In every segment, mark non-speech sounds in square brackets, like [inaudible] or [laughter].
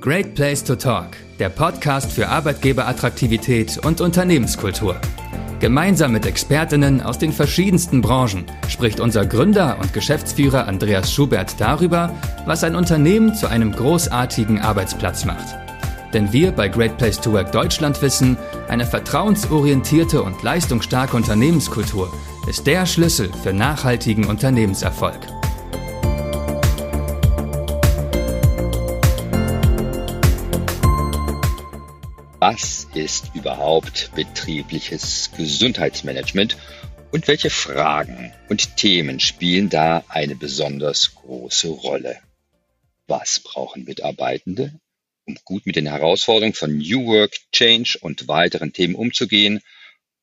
Great Place to Talk, der Podcast für Arbeitgeberattraktivität und Unternehmenskultur. Gemeinsam mit Expertinnen aus den verschiedensten Branchen spricht unser Gründer und Geschäftsführer Andreas Schubert darüber, was ein Unternehmen zu einem großartigen Arbeitsplatz macht. Denn wir bei Great Place to Work Deutschland wissen, eine vertrauensorientierte und leistungsstarke Unternehmenskultur ist der Schlüssel für nachhaltigen Unternehmenserfolg. Was ist überhaupt betriebliches Gesundheitsmanagement und welche Fragen und Themen spielen da eine besonders große Rolle? Was brauchen Mitarbeitende, um gut mit den Herausforderungen von New Work, Change und weiteren Themen umzugehen?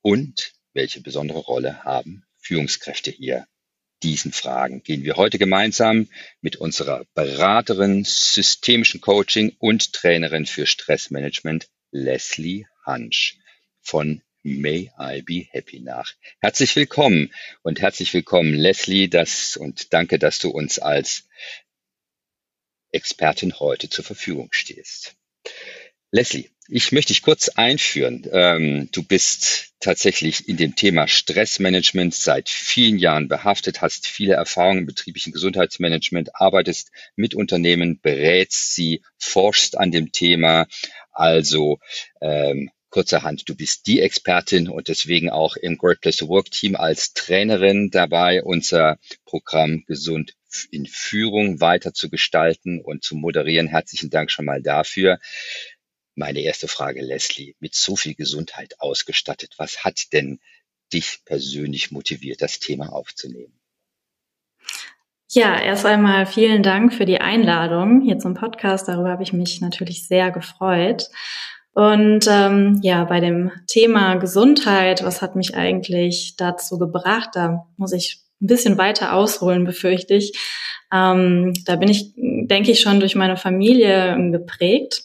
Und welche besondere Rolle haben Führungskräfte hier? Diesen Fragen gehen wir heute gemeinsam mit unserer Beraterin, systemischen Coaching und Trainerin für Stressmanagement Leslie Hansch von May I Be Happy nach. Herzlich willkommen und herzlich willkommen, Leslie, das, und danke, dass du uns als Expertin heute zur Verfügung stehst. Leslie, ich möchte dich kurz einführen. Ähm, du bist tatsächlich in dem Thema Stressmanagement seit vielen Jahren behaftet, hast viele Erfahrungen im betrieblichen Gesundheitsmanagement, arbeitest mit Unternehmen, berätst sie, forschst an dem Thema, also ähm, kurzerhand, du bist die Expertin und deswegen auch im Great Place to Work Team als Trainerin dabei, unser Programm Gesund in Führung weiter zu gestalten und zu moderieren. Herzlichen Dank schon mal dafür. Meine erste Frage, Leslie, mit so viel Gesundheit ausgestattet, was hat denn dich persönlich motiviert, das Thema aufzunehmen? Ja, erst einmal vielen Dank für die Einladung hier zum Podcast. Darüber habe ich mich natürlich sehr gefreut. Und ähm, ja, bei dem Thema Gesundheit, was hat mich eigentlich dazu gebracht? Da muss ich ein bisschen weiter ausholen, befürchte ich. Ähm, da bin ich, denke ich, schon durch meine Familie geprägt.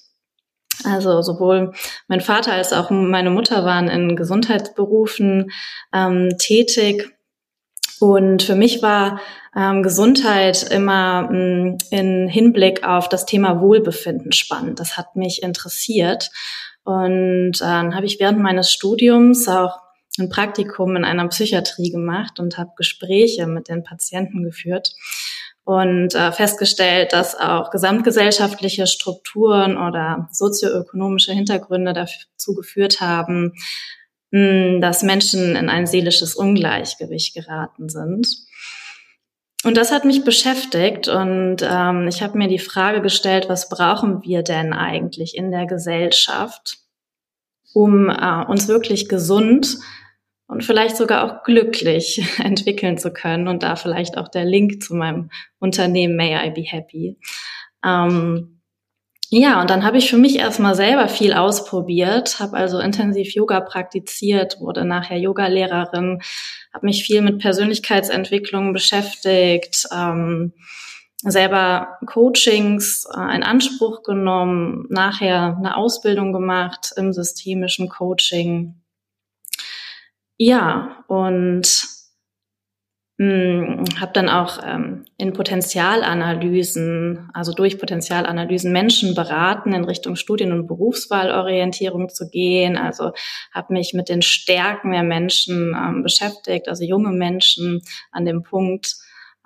Also sowohl mein Vater als auch meine Mutter waren in Gesundheitsberufen ähm, tätig. Und für mich war ähm, Gesundheit immer mh, mm, in Hinblick auf das Thema Wohlbefinden spannend. Das hat mich interessiert. Und äh, dann habe ich während meines Studiums auch ein Praktikum in einer Psychiatrie gemacht und habe Gespräche mit den Patienten geführt und äh, festgestellt, dass auch gesamtgesellschaftliche Strukturen oder sozioökonomische Hintergründe dazu geführt haben, mh, dass Menschen in ein seelisches Ungleichgewicht geraten sind. Und das hat mich beschäftigt und ähm, ich habe mir die Frage gestellt, was brauchen wir denn eigentlich in der Gesellschaft, um äh, uns wirklich gesund und vielleicht sogar auch glücklich [laughs] entwickeln zu können und da vielleicht auch der Link zu meinem Unternehmen May I Be Happy. Ähm, ja, und dann habe ich für mich erstmal selber viel ausprobiert, habe also intensiv Yoga praktiziert, wurde nachher Yogalehrerin, habe mich viel mit Persönlichkeitsentwicklung beschäftigt, ähm, selber Coachings äh, in Anspruch genommen, nachher eine Ausbildung gemacht im systemischen Coaching. Ja, und hm, habe dann auch ähm, in Potenzialanalysen, also durch Potenzialanalysen Menschen beraten, in Richtung Studien- und Berufswahlorientierung zu gehen. Also habe mich mit den Stärken der Menschen ähm, beschäftigt, also junge Menschen an dem Punkt,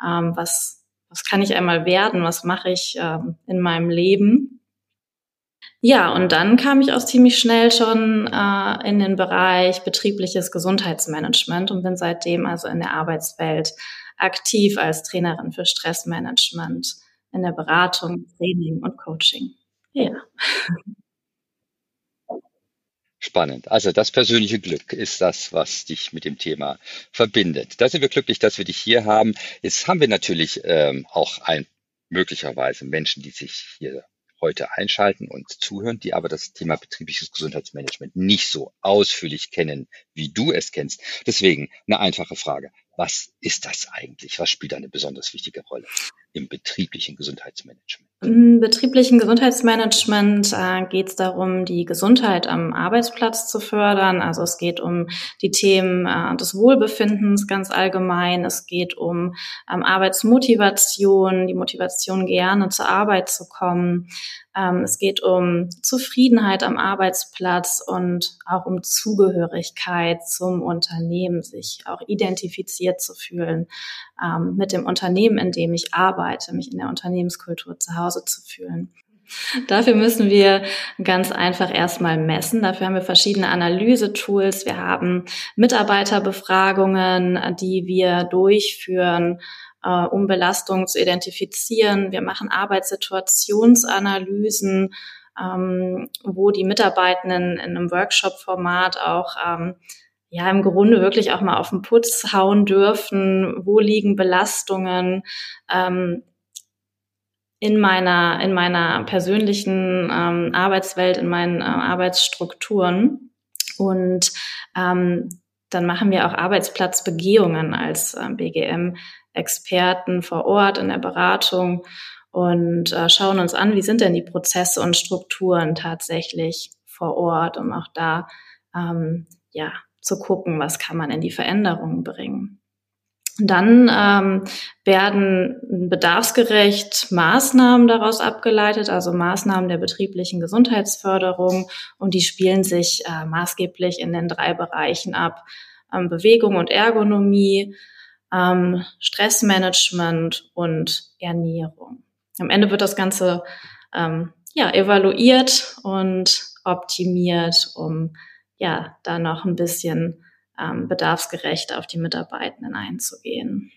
ähm, was, was kann ich einmal werden, was mache ich ähm, in meinem Leben. Ja, und dann kam ich auch ziemlich schnell schon äh, in den Bereich betriebliches Gesundheitsmanagement und bin seitdem also in der Arbeitswelt aktiv als Trainerin für Stressmanagement in der Beratung, Training und Coaching. Ja. Spannend. Also das persönliche Glück ist das, was dich mit dem Thema verbindet. Da sind wir glücklich, dass wir dich hier haben. Jetzt haben wir natürlich ähm, auch ein möglicherweise Menschen, die sich hier heute einschalten und zuhören, die aber das Thema betriebliches Gesundheitsmanagement nicht so ausführlich kennen, wie du es kennst. Deswegen eine einfache Frage. Was ist das eigentlich? Was spielt eine besonders wichtige Rolle im betrieblichen Gesundheitsmanagement? Im betrieblichen Gesundheitsmanagement äh, geht es darum, die Gesundheit am Arbeitsplatz zu fördern. Also es geht um die Themen äh, des Wohlbefindens ganz allgemein. Es geht um ähm, Arbeitsmotivation, die Motivation gerne zur Arbeit zu kommen. Ähm, es geht um Zufriedenheit am Arbeitsplatz und auch um Zugehörigkeit zum Unternehmen, sich auch identifiziert zu fühlen ähm, mit dem Unternehmen, in dem ich arbeite, mich in der Unternehmenskultur zu Hause zu fühlen. Dafür müssen wir ganz einfach erstmal messen. Dafür haben wir verschiedene Analysetools. Wir haben Mitarbeiterbefragungen, die wir durchführen äh, um Belastungen zu identifizieren. Wir machen Arbeitssituationsanalysen, ähm, wo die Mitarbeitenden in einem Workshop-Format auch ähm, ja im Grunde wirklich auch mal auf den Putz hauen dürfen. Wo liegen Belastungen? Ähm, in meiner in meiner persönlichen ähm, Arbeitswelt, in meinen äh, Arbeitsstrukturen und ähm, dann machen wir auch Arbeitsplatzbegehungen als äh, BGM Experten vor Ort in der Beratung und äh, schauen uns an, wie sind denn die Prozesse und Strukturen tatsächlich vor Ort, um auch da ähm, ja zu gucken, was kann man in die Veränderungen bringen. Dann ähm, werden bedarfsgerecht Maßnahmen daraus abgeleitet, also Maßnahmen der betrieblichen Gesundheitsförderung und die spielen sich äh, maßgeblich in den drei Bereichen ab. Ähm, Bewegung und Ergonomie, ähm, Stressmanagement und Ernährung. Am Ende wird das Ganze ähm, ja, evaluiert und optimiert, um ja da noch ein bisschen ähm, bedarfsgerecht auf die Mitarbeitenden einzugehen.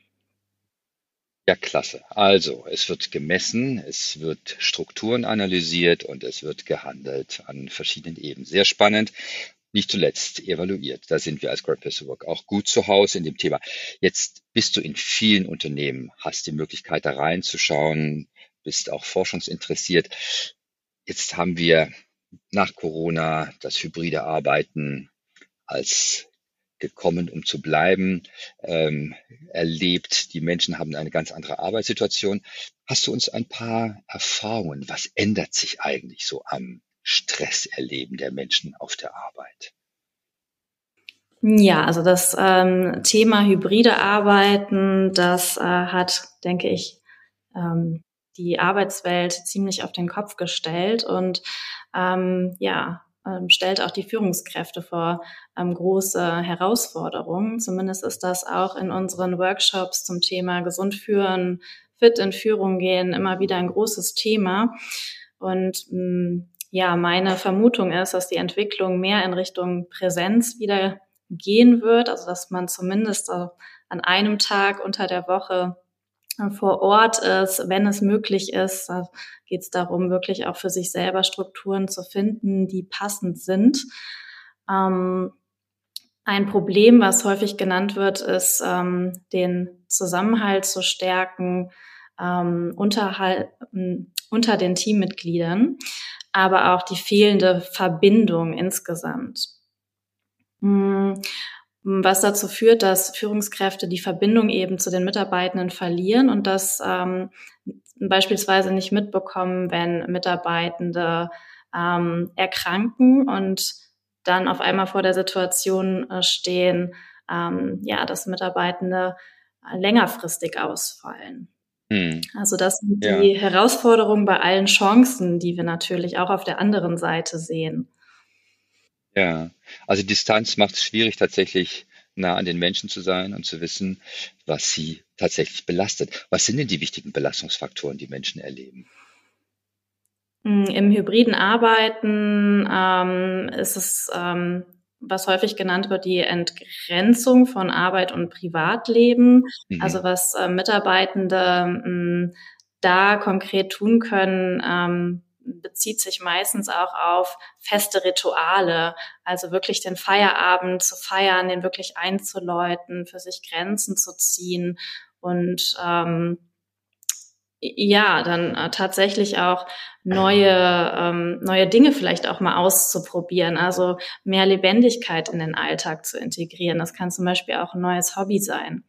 Ja, klasse. Also, es wird gemessen, es wird Strukturen analysiert und es wird gehandelt an verschiedenen Ebenen. Sehr spannend nicht zuletzt evaluiert. Da sind wir als Great Place Work auch gut zu Hause in dem Thema. Jetzt bist du in vielen Unternehmen, hast die Möglichkeit da reinzuschauen, bist auch forschungsinteressiert. Jetzt haben wir nach Corona das hybride Arbeiten als gekommen, um zu bleiben, ähm, erlebt. Die Menschen haben eine ganz andere Arbeitssituation. Hast du uns ein paar Erfahrungen? Was ändert sich eigentlich so am Stresserleben der Menschen auf der Arbeit? Ja, also das ähm, Thema hybride Arbeiten, das äh, hat, denke ich, ähm, die Arbeitswelt ziemlich auf den Kopf gestellt und ähm, ja, ähm, stellt auch die Führungskräfte vor ähm, große Herausforderungen. Zumindest ist das auch in unseren Workshops zum Thema gesund führen, fit in Führung gehen immer wieder ein großes Thema. Und mh, mm, ja, meine Vermutung ist, dass die Entwicklung mehr in Richtung Präsenz wieder gehen wird, also dass man zumindest an einem Tag unter der Woche vor Ort ist, wenn es möglich ist. Geht es darum, wirklich auch für sich selber Strukturen zu finden, die passend sind. Ähm, ein Problem, was häufig genannt wird, ist, ähm, den Zusammenhalt zu stärken ähm, unter den Teammitgliedern aber auch die fehlende Verbindung insgesamt. Hm, was dazu führt, dass Führungskräfte die Verbindung eben zu den Mitarbeitenden verlieren und das ähm, beispielsweise nicht mitbekommen, wenn Mitarbeitende ähm, erkranken und dann auf einmal vor der Situation äh, stehen, ähm, ja, dass Mitarbeitende längerfristig ausfallen. Hm. Also das sind ja. die Herausforderungen bei allen Chancen, die wir natürlich auch auf der anderen Seite sehen. Ja, also Distanz macht es schwierig, tatsächlich nah an den Menschen zu sein und zu wissen, was sie tatsächlich belastet. Was sind denn die wichtigen Belastungsfaktoren, die Menschen erleben? Hm, Im hybriden Arbeiten ähm, ist es ähm, was häufig genannt wird, die Entgrenzung von Arbeit und Privatleben. Mhm. Also was äh, Mitarbeitende mh, hm, da konkret tun können, ähm, bezieht sich meistens auch auf feste Rituale, also wirklich den Feierabend zu feiern, den wirklich einzuläuten, für sich Grenzen zu ziehen und ähm, ja, dann äh, tatsächlich auch neue, ähm, neue Dinge vielleicht auch mal auszuprobieren, also mehr Lebendigkeit in den Alltag zu integrieren. Das kann zum Beispiel auch ein neues Hobby sein.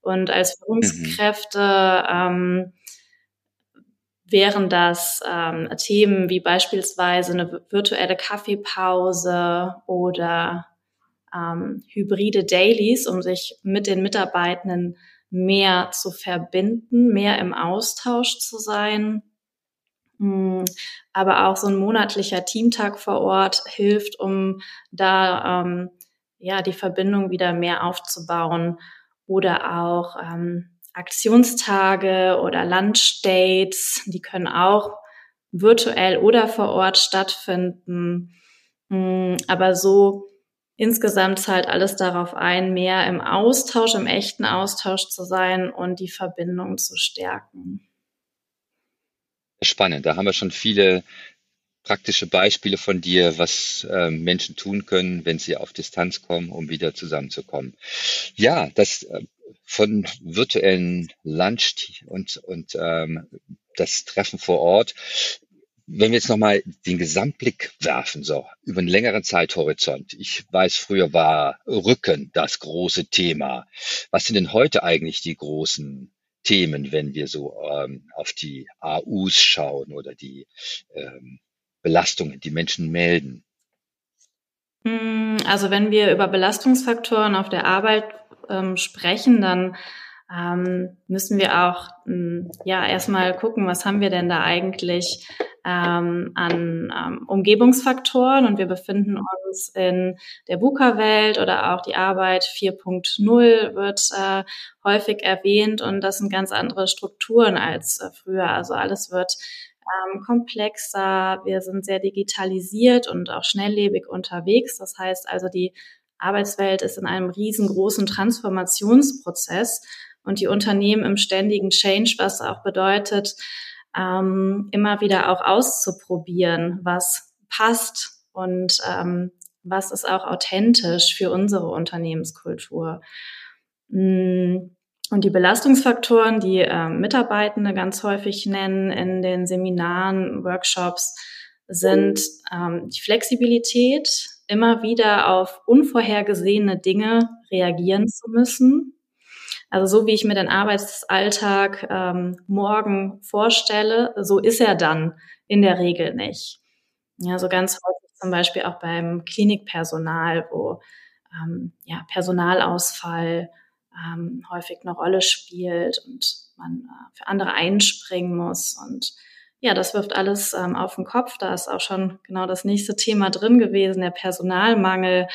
Und als Führungskräfte mhm. ähm, wären das ähm, Themen wie beispielsweise eine virtuelle Kaffeepause oder ähm, hybride Dailies, um sich mit den Mitarbeitenden mehr zu verbinden, mehr im Austausch zu sein. Hm, aber auch so ein monatlicher Teamtag vor Ort hilft, um da ähm, ja die Verbindung wieder mehr aufzubauen oder auch ähm, Aktionstage oder Lunchdates, die können auch virtuell oder vor Ort stattfinden. Hm, aber so insgesamt zahlt alles darauf ein, mehr im Austausch, im echten Austausch zu sein und die Verbindung zu stärken. Spannend. Da haben wir schon viele praktische Beispiele von dir, was äh, Menschen tun können, wenn sie auf Distanz kommen, um wieder zusammenzukommen. Ja, das äh, von virtuellen Lunch und, und ähm, das Treffen vor Ort. Wenn wir jetzt nochmal den Gesamtblick werfen, so über einen längeren Zeithorizont. Ich weiß, früher war Rücken das große Thema. Was sind denn heute eigentlich die großen Themen, wenn wir so ähm, auf die AUs schauen oder die ähm, Belastungen, die Menschen melden? Hm, also wenn wir über Belastungsfaktoren auf der Arbeit ähm, sprechen, dann ähm, müssen wir auch ähm, ja erstmal gucken, was haben wir denn da eigentlich ähm, an ähm, Umgebungsfaktoren und wir befinden uns in der VUCA-Welt oder auch die Arbeit 4.0 wird äh, häufig erwähnt und das sind ganz andere Strukturen als äh, früher. Also alles wird ähm, komplexer, wir sind sehr digitalisiert und auch schnelllebig unterwegs. Das heißt also, die Arbeitswelt ist in einem riesengroßen Transformationsprozess und die Unternehmen im ständigen Change, was auch bedeutet, ähm, immer wieder auch auszuprobieren, was passt und ähm, was ist auch authentisch für unsere Unternehmenskultur. Mm, und die Belastungsfaktoren, die äh, Mitarbeitende ganz häufig nennen in den Seminaren, Workshops, sind ähm, die Flexibilität, immer wieder auf unvorhergesehene Dinge reagieren zu müssen. Also so wie ich mir den Arbeitsalltag ähm, morgen vorstelle, so ist er dann in der Regel nicht. Ja, so ganz häufig zum Beispiel auch beim Klinikpersonal, wo ähm, ja, Personalausfall ähm, häufig eine Rolle spielt und man äh, für andere einspringen muss und ja, das wirft alles ähm, auf den Kopf. Da ist auch schon genau das nächste Thema drin gewesen, der Personalmangel.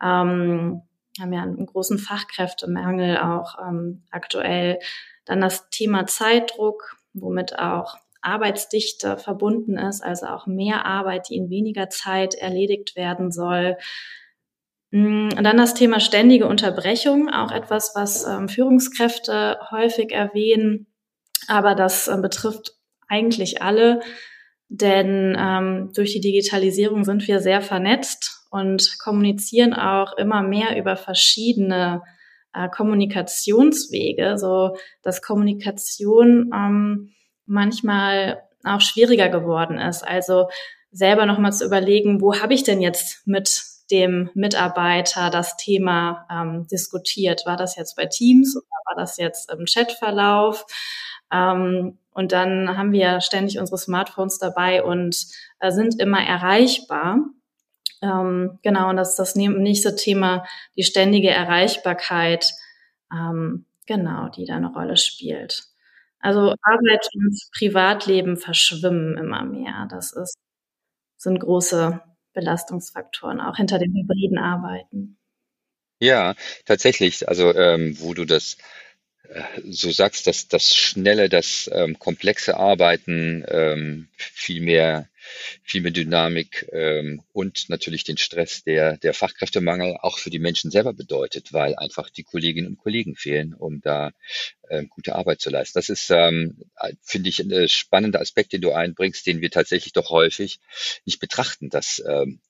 Ähm, haben ja einen großen Fachkräftemangel auch ähm, aktuell. Dann das Thema Zeitdruck, womit auch Arbeitsdichte verbunden ist, also auch mehr Arbeit, die in weniger Zeit erledigt werden soll. Mm, und dann das Thema ständige Unterbrechung, auch etwas, was ähm, Führungskräfte häufig erwähnen, aber das äh, betrifft eigentlich alle, denn ähm, durch die Digitalisierung sind wir sehr vernetzt und kommunizieren auch immer mehr über verschiedene äh, Kommunikationswege, so dass Kommunikation ähm, manchmal auch schwieriger geworden ist. Also selber nochmal zu überlegen, wo habe ich denn jetzt mit dem Mitarbeiter das Thema ähm, diskutiert? War das jetzt bei Teams oder war das jetzt im Chatverlauf? Ähm, und dann haben wir ständig unsere Smartphones dabei und äh, sind immer erreichbar. Ähm, genau, und das ist das nächste Thema, die ständige Erreichbarkeit, ähm, genau, die da eine Rolle spielt. Also Arbeit und Privatleben verschwimmen immer mehr. Das ist, sind große Belastungsfaktoren, auch hinter den hybriden Arbeiten. Ja, tatsächlich. Also ähm, wo du das so sagst, dass das schnelle, das ähm, komplexe Arbeiten ähm, viel mehr, viel mehr Dynamik ähm, und natürlich den Stress, der der Fachkräftemangel auch für die Menschen selber bedeutet, weil einfach die Kolleginnen und Kollegen fehlen, um da äh, gute Arbeit zu leisten. Das ist, ähm, finde ich, ein spannender Aspekt, den du einbringst, den wir tatsächlich doch häufig nicht betrachten, dass ähm,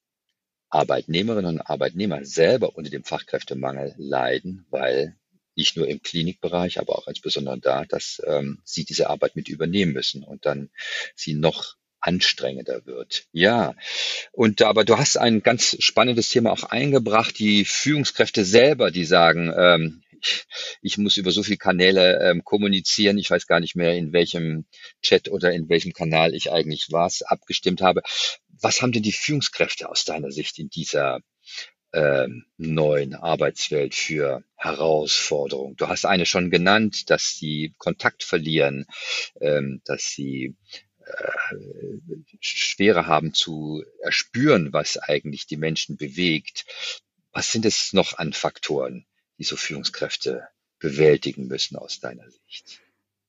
Arbeitnehmerinnen und Arbeitnehmer selber unter dem Fachkräftemangel leiden, weil nicht nur im Klinikbereich, aber auch insbesondere da, dass ähm, sie diese Arbeit mit übernehmen müssen und dann sie noch anstrengender wird. Ja, und aber du hast ein ganz spannendes Thema auch eingebracht, die Führungskräfte selber, die sagen, ähm, ich muss über so viele Kanäle ähm, kommunizieren. Ich weiß gar nicht mehr, in welchem Chat oder in welchem Kanal ich eigentlich was abgestimmt habe. Was haben denn die Führungskräfte aus deiner Sicht in dieser ähm, neuen Arbeitswelt für Herausforderungen? Du hast eine schon genannt, dass sie Kontakt verlieren, ähm, dass sie äh, schwerer haben zu erspüren, was eigentlich die Menschen bewegt. Was sind es noch an Faktoren, die so Führungskräfte bewältigen müssen aus deiner Sicht?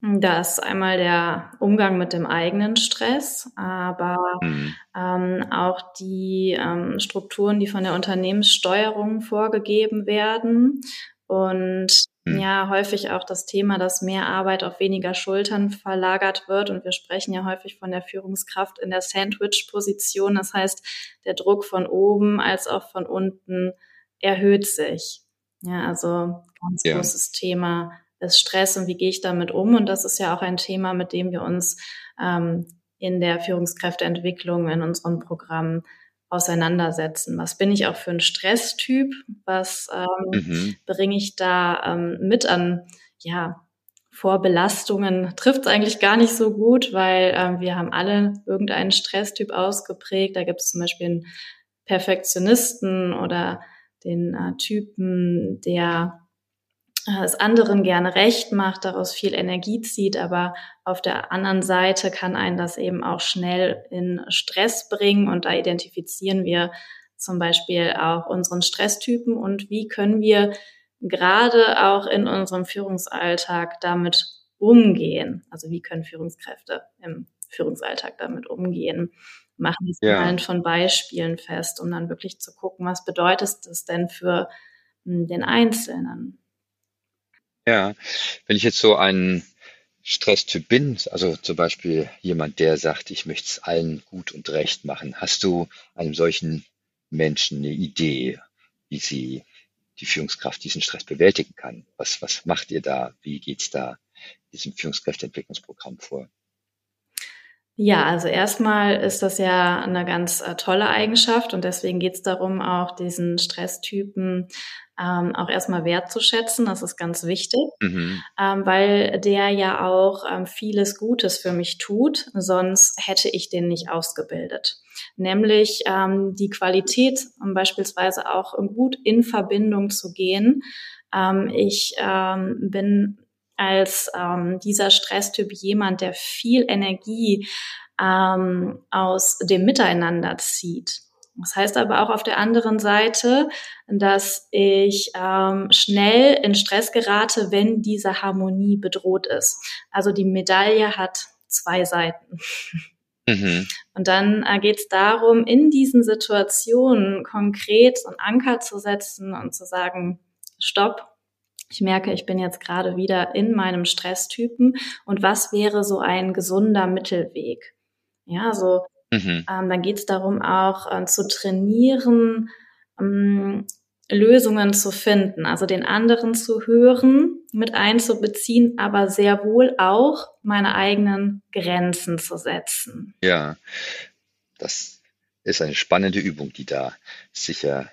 Da ist einmal der Umgang mit dem eigenen Stress, aber mhm. ähm, auch die ähm, Strukturen, die von der Unternehmenssteuerung vorgegeben werden und mhm. ja, häufig auch das Thema, dass mehr Arbeit auf weniger Schultern verlagert wird. Und wir sprechen ja häufig von der Führungskraft in der Sandwich-Position. Das heißt, der Druck von oben als auch von unten erhöht sich. Ja, also ganz ja. großes Thema ist Stress und wie gehe ich damit um? Und das ist ja auch ein Thema, mit dem wir uns ähm, in der Führungskräfteentwicklung in unserem Programm auseinandersetzen. Was bin ich auch für ein Stresstyp? Was ähm, mhm. bringe ich da ähm, mit an, ja, Vorbelastungen trifft es eigentlich gar nicht so gut, weil ähm, wir haben alle irgendeinen Stresstyp ausgeprägt. Da gibt es zum Beispiel einen Perfektionisten oder den äh, Typen, der es anderen gerne recht macht, daraus viel Energie zieht, aber auf der anderen Seite kann einen das eben auch schnell in Stress bringen und da identifizieren wir zum Beispiel auch unseren Stresstypen und wie können wir gerade auch in unserem Führungsalltag damit umgehen. Also wie können Führungskräfte im Führungsalltag damit umgehen? Machen es ja. allen von Beispielen fest, um dann wirklich zu gucken, was bedeutet das denn für hm, den Einzelnen? Ja, wenn ich jetzt so ein Stresstyp bin, also zum Beispiel jemand, der sagt, ich möchte es allen gut und recht machen, hast du einem solchen Menschen eine Idee, wie sie die Führungskraft diesen Stress bewältigen kann? Was, was macht ihr da? Wie geht's da diesem Führungskräfteentwicklungsprogramm vor? Ja, also erstmal ist das ja eine ganz äh, tolle Eigenschaft und deswegen geht es darum, auch diesen Stresstypen ähm, auch erstmal wertzuschätzen. Das ist ganz wichtig, mhm. ähm, weil der ja auch ähm, vieles Gutes für mich tut, sonst hätte ich den nicht ausgebildet. Nämlich ähm, die Qualität, um beispielsweise auch gut in Verbindung zu gehen. Ähm, ich ähm, bin als ähm, dieser Stresstyp jemand, der viel Energie ähm, aus dem Miteinander zieht. Das heißt aber auch auf der anderen Seite, dass ich ähm, schnell in Stress gerate, wenn diese Harmonie bedroht ist. Also die Medaille hat zwei Seiten. Mhm. Und dann äh, geht es darum, in diesen Situationen konkret so einen Anker zu setzen und zu sagen, stopp, ich merke, ich bin jetzt gerade wieder in meinem Stresstypen und was wäre so ein gesunder Mittelweg? Ja, so mhm. ähm, dann geht es darum auch äh, zu trainieren, ähm, Lösungen zu finden, also den anderen zu hören, mit einzubeziehen, aber sehr wohl auch meine eigenen Grenzen zu setzen. Ja, das ist eine spannende Übung, die da sicher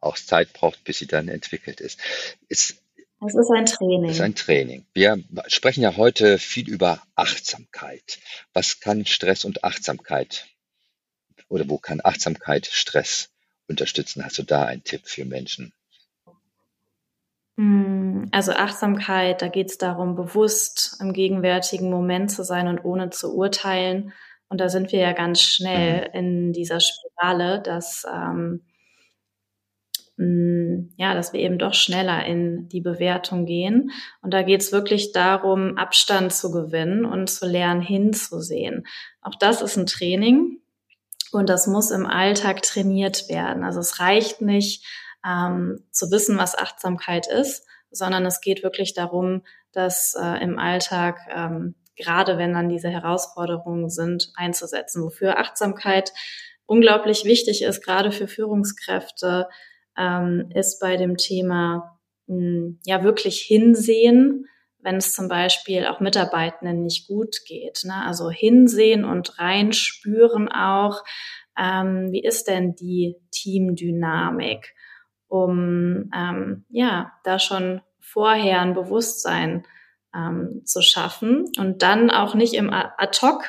auch Zeit braucht, bis sie dann entwickelt ist. ist es ist ein Training. Es ist ein Training. Wir sprechen ja heute viel über Achtsamkeit. Was kann Stress und Achtsamkeit oder wo kann Achtsamkeit Stress unterstützen? Hast du da einen Tipp für Menschen? Hm, also Achtsamkeit, da geht es darum, bewusst im gegenwärtigen Moment zu sein und ohne zu urteilen. Und da sind wir ja ganz schnell mhm. in dieser Spirale, dass ähm, Mm, ja, dass wir eben doch schneller in die Bewertung gehen. Und da geht es wirklich darum, Abstand zu gewinnen und zu lernen, hinzusehen. Auch das ist ein Training und das muss im Alltag trainiert werden. Also es reicht nicht ähm, zu wissen, was Achtsamkeit ist, sondern es geht wirklich darum, das äh, im Alltag ähm, gerade wenn dann diese Herausforderungen sind, einzusetzen. Wofür Achtsamkeit unglaublich wichtig ist, gerade für Führungskräfte, ähm, ist bei dem Thema mh, hm, ja wirklich hinsehen, wenn es zum Beispiel auch Mitarbeitenden nicht gut geht. Ne? Also hinsehen und reinspüren auch, ähm, wie ist denn die Teamdynamik, um ähm, ja da schon vorher ein Bewusstsein ähm, zu schaffen und dann auch nicht im Ad-Hoc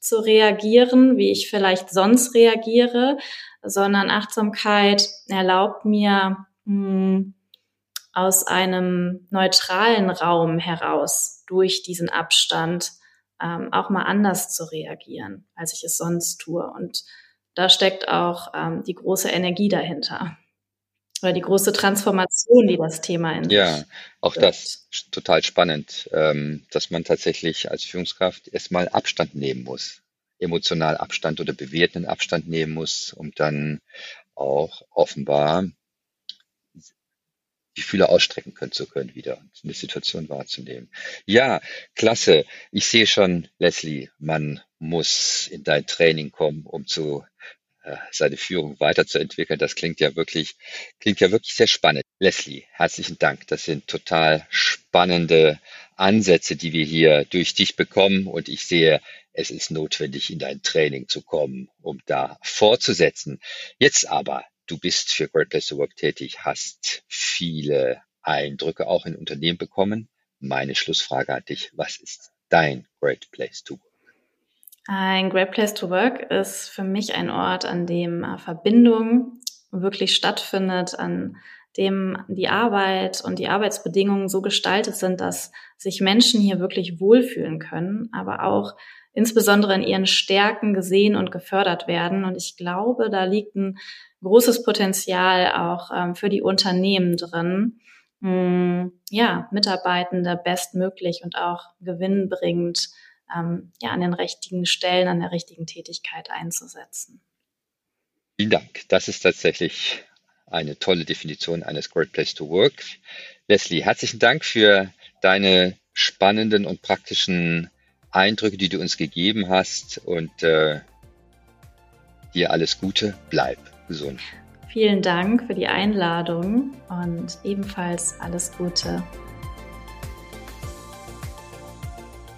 zu reagieren, wie ich vielleicht sonst reagiere, sondern Achtsamkeit erlaubt mir, mh, hm, aus einem neutralen Raum heraus durch diesen Abstand ähm, auch mal anders zu reagieren, als ich es sonst tue. Und da steckt auch ähm, die große Energie dahinter. Oder die große Transformation, die das Thema in Ja, auch wird. das total spannend, ähm, dass man tatsächlich als Führungskraft erstmal Abstand nehmen muss, emotional Abstand oder bewertenden Abstand nehmen muss, um dann auch offenbar die Fühler ausstrecken können zu können, wieder eine Situation wahrzunehmen. Ja, klasse. Ich sehe schon, Leslie, man muss in dein Training kommen, um zu seine Führung weiterzuentwickeln. Das klingt ja wirklich, klingt ja wirklich sehr spannend. Leslie, herzlichen Dank. Das sind total spannende Ansätze, die wir hier durch dich bekommen. Und ich sehe, es ist notwendig, in dein Training zu kommen, um da fortzusetzen. Jetzt aber du bist für Great Place to Work tätig, hast viele Eindrücke auch in Unternehmen bekommen. Meine Schlussfrage an dich, was ist dein Great Place to Work? Ein Great Place to Work ist für mich ein Ort, an dem äh, Verbindung wirklich stattfindet, an dem die Arbeit und die Arbeitsbedingungen so gestaltet sind, dass sich Menschen hier wirklich wohlfühlen können, aber auch insbesondere in ihren Stärken gesehen und gefördert werden. Und ich glaube, da liegt ein großes Potenzial auch ähm, für die Unternehmen drin, mh, hm, ja, Mitarbeitende bestmöglich und auch gewinnbringend ähm, ja, an den richtigen Stellen, an der richtigen Tätigkeit einzusetzen. Vielen Dank. Das ist tatsächlich eine tolle Definition eines Great Place to Work. Leslie, herzlichen Dank für deine spannenden und praktischen Eindrücke, die du uns gegeben hast und äh, dir alles Gute. Bleib gesund. Vielen Dank für die Einladung und ebenfalls alles Gute.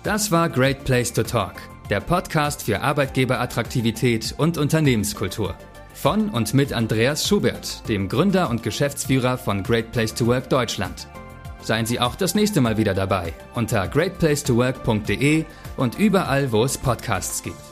Das war Great Place to Talk, der Podcast für Arbeitgeberattraktivität und Unternehmenskultur. Von und mit Andreas Schubert, dem Gründer und Geschäftsführer von Great Place to Work Deutschland. Seien Sie auch das nächste Mal wieder dabei unter greatplacetowork.de und überall, wo es Podcasts gibt.